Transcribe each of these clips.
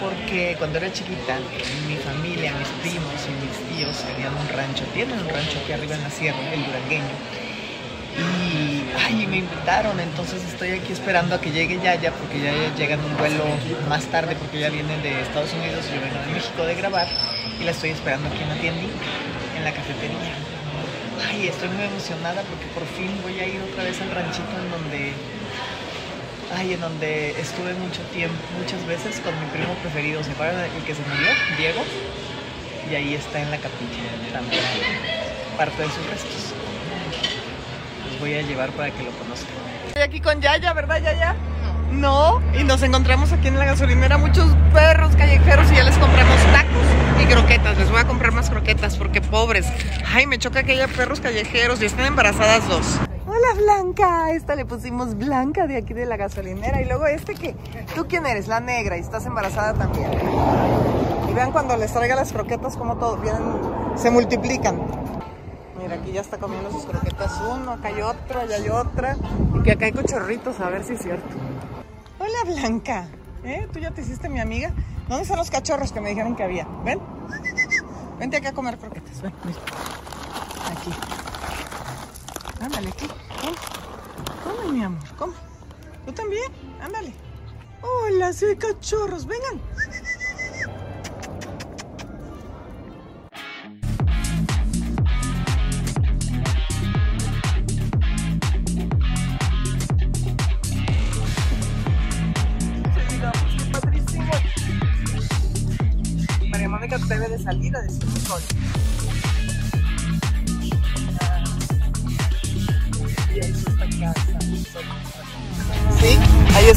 porque cuando era chiquita, mi familia, mis primos y mis tíos tenían un rancho. Tienen un rancho aquí arriba en la sierra, el durangueño. Y ay, me invitaron, entonces estoy aquí esperando a que llegue Yaya, porque ya llegan un vuelo más tarde, porque ya vienen de Estados Unidos yo vengo de México de grabar. Y la estoy esperando aquí en la tiendita, en la cafetería. Ay, estoy muy emocionada porque por fin voy a ir otra vez al ranchito en donde, ay, en donde estuve mucho tiempo, muchas veces con mi primo preferido, ¿se acuerdan el que se murió? Diego. Y ahí está en la capilla también, parte de sus restos. Los voy a llevar para que lo conozcan. Estoy aquí con Yaya, ¿verdad Yaya? No, y nos encontramos aquí en la gasolinera muchos perros callejeros y ya les compramos tacos y croquetas. Les voy a comprar más croquetas porque pobres. Ay, me choca que haya perros callejeros y están embarazadas dos. Blanca, esta le pusimos Blanca de aquí de la gasolinera y luego este que, ¿tú quién eres? La negra y estás embarazada también. Y vean cuando les traiga las croquetas como todo, vienen, se multiplican. Mira, aquí ya está comiendo sus croquetas uno, acá hay otro, allá hay otra. Y que acá hay cochorritos, a ver si es cierto. Hola Blanca, ¿eh? ¿Tú ya te hiciste mi amiga? ¿Dónde están los cachorros que me dijeron que había? ¿Ven? Vente acá a comer croquetas, ven, mira. Aquí. Ándale, aquí. Come. Mi amor, come. ¿Tú también? Ándale. Hola, hay cachorros, vengan. María debe de salir a decir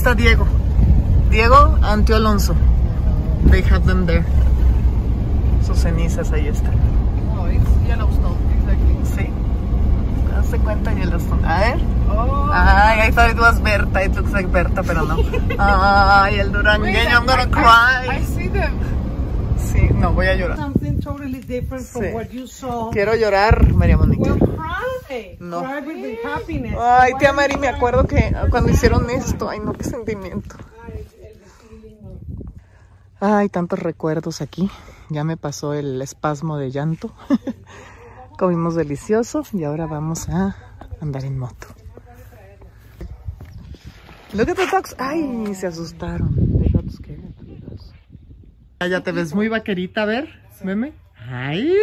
está Diego. Diego, Antio Alonso. They have them there. Sus cenizas ahí están. Oh, it's Yellowstone, exactly. Sí. Hazte cuenta Yellowstone. A ver. Oh, Ay, I thought it was Berta. It looks like Berta, pero no. Ay, el durangueño. I'm gonna I, cry. see them. Sí, no, voy a llorar. Something totally different from Sí. what you saw. Quiero llorar, María Mónica. Well. No. Ay, tía Mari, me acuerdo que cuando hicieron esto, ay no, qué sentimiento. Ay, tantos recuerdos aquí. Ya me pasó el espasmo de llanto. Comimos delicioso y ahora vamos a andar en moto. Look at the dogs. Ay, se asustaron. They got scared. Ah, Ya te ves muy vaquerita, a ver. Veme. Ay,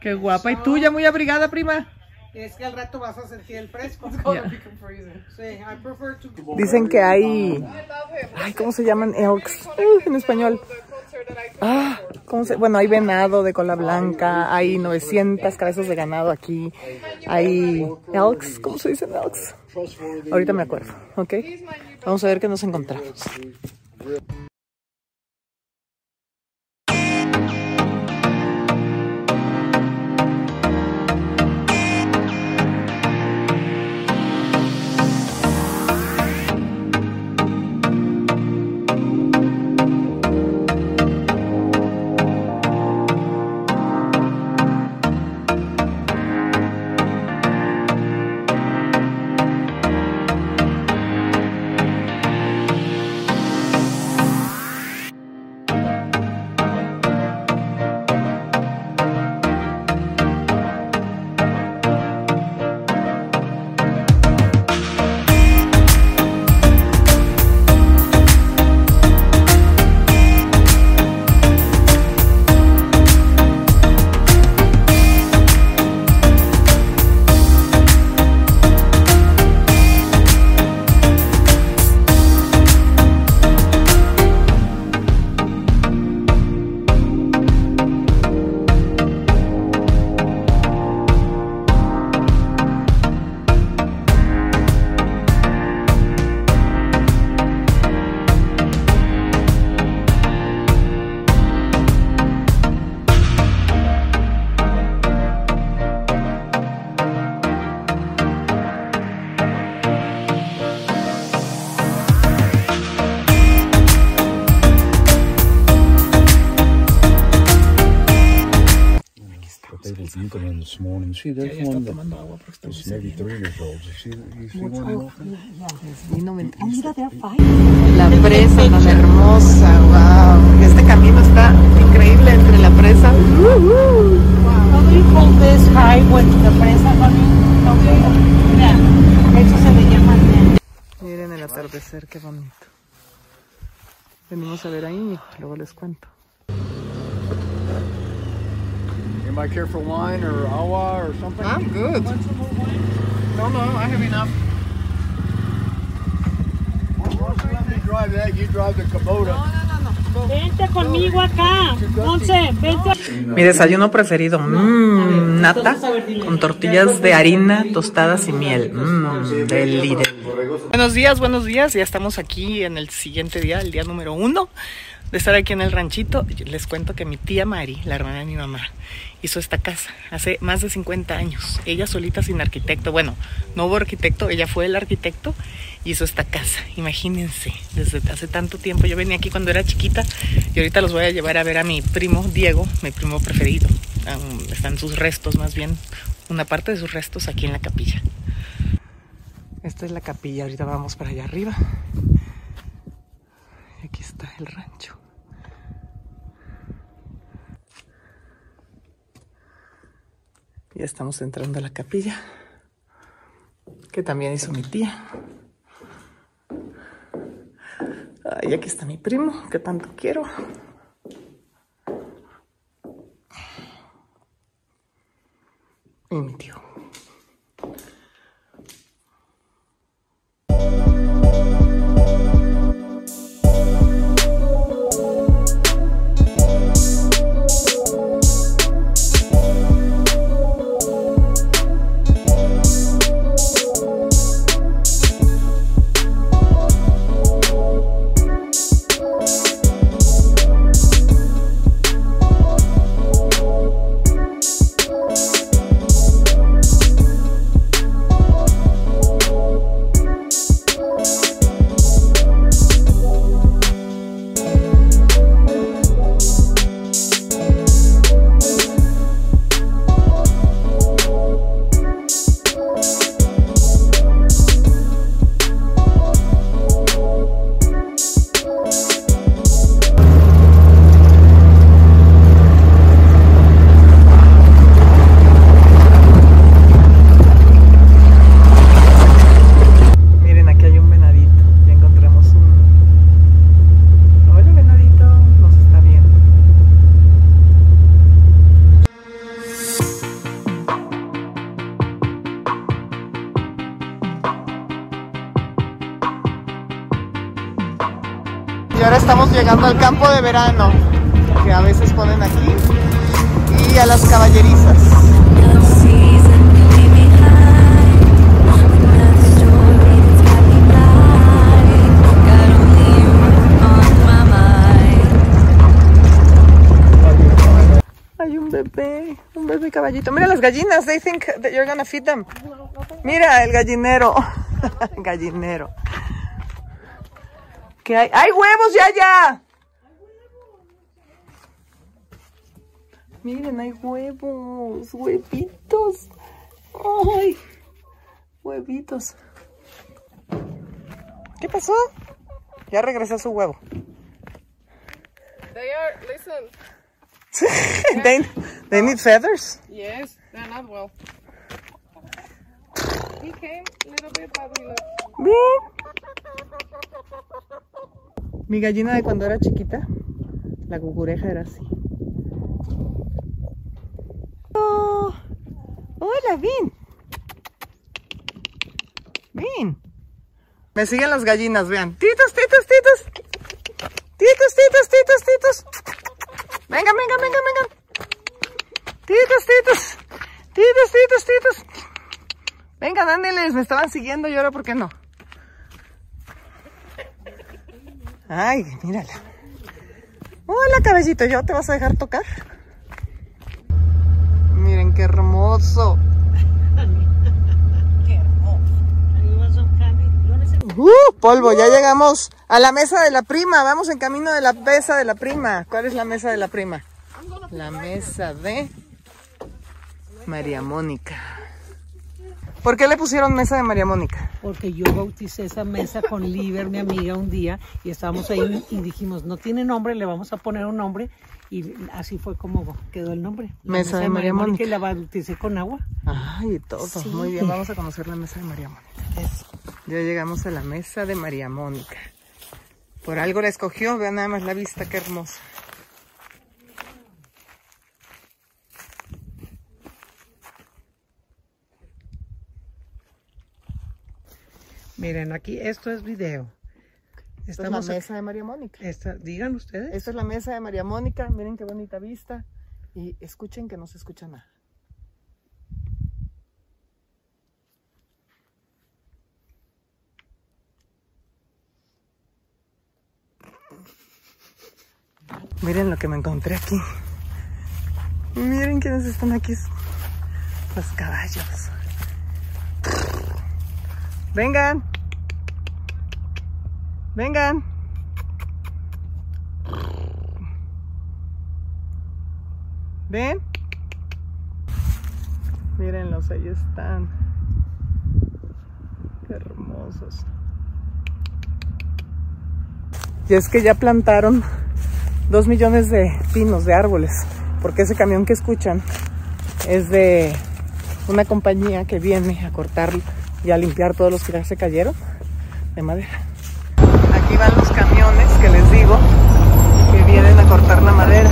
qué guapa. Y tú ya muy abrigada, prima. Es que al rato vas a sentir el fresco. Yeah. Sí, I prefer to Dicen que hay. Ay, ¿cómo se llaman? Elks. Uh, en español. Ah, ¿cómo se? Bueno, hay venado de cola blanca, hay 900 cabezas de ganado aquí, hay elks, ¿cómo se dicen elks? Ahorita me acuerdo, ¿ok? Vamos a ver qué nos encontramos. In this morning. See, Ya, there's ya está one that tomando agua porque está muy is maybe sediento. three years old. You see, you see one walking? Vino La presa tan hermosa, wow. Este camino está increíble entre la presa. How do you call this highway? La presa, mami. No veo. Mira, eso se le llama nen. Miren el atardecer, qué bonito. Venimos a ver ahí, luego les cuento. Anybody care for wine or awa or something? I'm good. No, no, I have enough. Let me drive that. You drive the Kubota. Vente conmigo acá. Monse, vente. Mi desayuno preferido, mmm, nata con tortillas de harina, tostadas y miel. Mmm, del líder. Buenos días, buenos días. Ya estamos aquí en el siguiente día, el día número uno de estar aquí en el ranchito. Les cuento que mi tía Mari, la hermana de mi mamá, hizo esta casa hace más de 50 años. Ella solita sin arquitecto. Bueno, no hubo arquitecto, ella fue el arquitecto y hizo esta casa. Imagínense, desde hace tanto tiempo. Yo venía aquí cuando era chiquita y ahorita los voy a llevar a ver a mi primo Diego, mi primo preferido. Están sus restos, más bien, una parte de sus restos aquí en la capilla. Esta es la capilla, ahorita vamos para allá arriba. Aquí está el rancho. Ya estamos entrando a la capilla, que también hizo mi tía. Y aquí está mi primo, que tanto quiero. Y ahora estamos llegando al campo de verano, que a veces ponen aquí, y a las caballerizas. Hay un bebé, un bebé caballito. Mira las gallinas, they think that you're gonna feed them. Mira el gallinero, gallinero. ¿Qué hay? ¡Hay huevos ya ya! Miren, hay huevos, huevitos. ¡Ay! Huevitos. ¿Qué pasó? Ya regresó su huevo. They are, listen, they, they need feathers. yes, they're not well. He came a little bit, but left. Mi gallina de cuando era chiquita, la cucureja era así. Oh, hola, Vin. Vin. Me siguen las gallinas, vean. Titos, titos, titos. Titos, titos, titos, titos. Vengan, vengan, vengan, vengan. Titos, titos. Titos, titos, titos. Vengan, ándeles, me estaban siguiendo y ahora por qué no. Ay, mírala. Hola, caballito, ¿yo te vas a dejar tocar? Miren qué hermoso. Uh, polvo, ya llegamos a la mesa de la prima. Vamos en camino de la mesa de la prima. ¿Cuál es la mesa de la prima? La mesa de María Mónica. ¿Por qué le pusieron mesa de María Mónica? Porque yo bauticé esa mesa con Liber, mi amiga, un día y estábamos ahí y dijimos, no tiene nombre, le vamos a poner un nombre y así fue como quedó el nombre. La Mesa de María Mónica. Y la bauticé con agua. Ay, y todo. Sí. Muy bien, vamos a conocer la mesa de María Mónica. Ya llegamos a la mesa de María Mónica. Por algo la escogió, vean nada más la vista, qué hermosa. Miren, aquí esto es video. Esta es la mesa de María Mónica. esta- digan ustedes. Esta es la mesa de María Mónica, miren qué bonita vista. Y escuchen que no se escucha nada. Miren lo que me encontré aquí. Miren quiénes están aquí. Los caballos. Vengan. Vengan. ¿Ven? Mírenlos, ahí están. Hermosos. Y es que ya plantaron dos millones de pinos, de árboles, porque ese camión que escuchan es de una compañía que viene a cortar y a limpiar todos los que ya se cayeron de madera. Van los camiones que les digo que vienen a cortar la madera.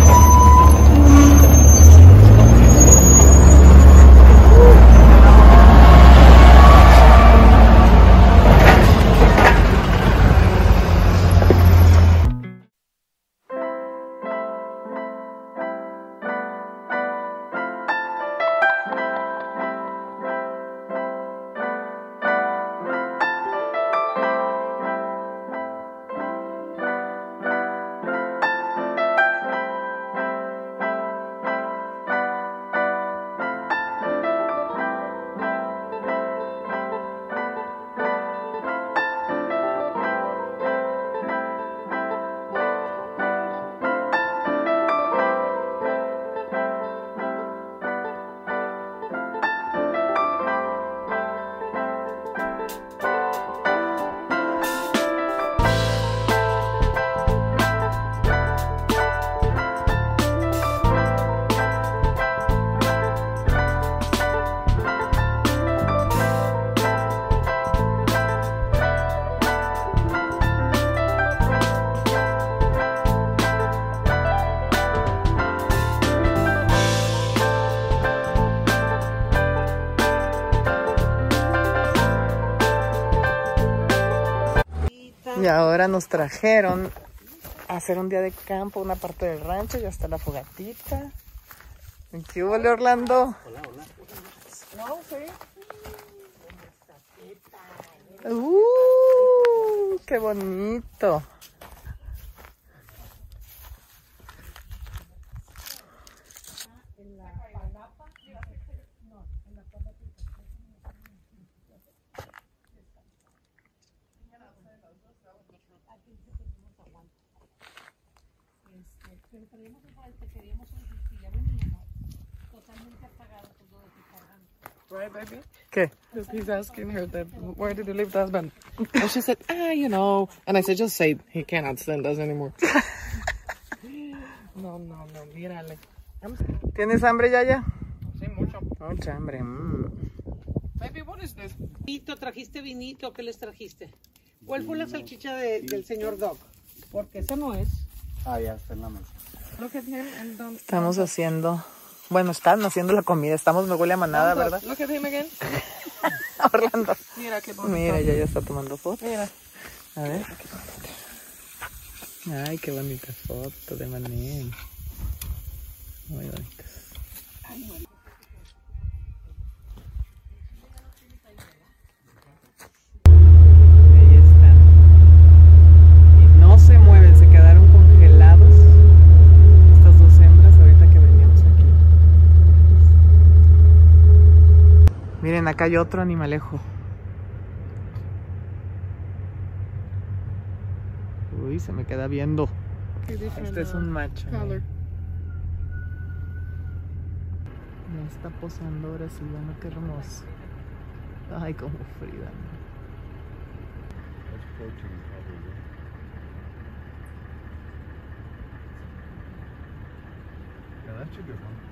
Y ahora nos trajeron a hacer un día de campo, una parte del rancho y hasta la fogatita. ¿Qué hubo, Orlando? Hola, hola. ¡Uh! ¡Qué bonito! Right, baby? ¿Qué? Because he's asking her that, where did you leave the husband? And she said, ah, you know. And I said, just say he cannot stand us anymore. no, no, no, mírale. ¿Tienes hambre, Yaya? Sí, mucho. Mucha hambre. mm. Baby, what is this? Vinito, ¿trajiste vinito? ¿Qué les trajiste? ¿Cuál fue la salchicha de- del señor Dog? Porque esa no es. Ah, ya está en la mesa. Look at him and don't... Estamos haciendo, bueno, están haciendo la comida. Estamos, me huele a manada, ¿verdad? Look at him again. Orlando. Mira qué bonito. Mira, ya ya está tomando foto. Mira. A ver. Ay, qué bonita foto de Manel. Muy bonitas. Ahí están. Y no se mueven, se quedaron congelados. Estas dos hembras ahorita que veníamos aquí. Miren, acá hay otro animalejo. Uy, se me queda viendo. Este es un macho. color. Me está posando ahora sí, bueno, qué hermoso. Ay, como Frida. ¿no? That's protein, probably. Yeah, that's a good one.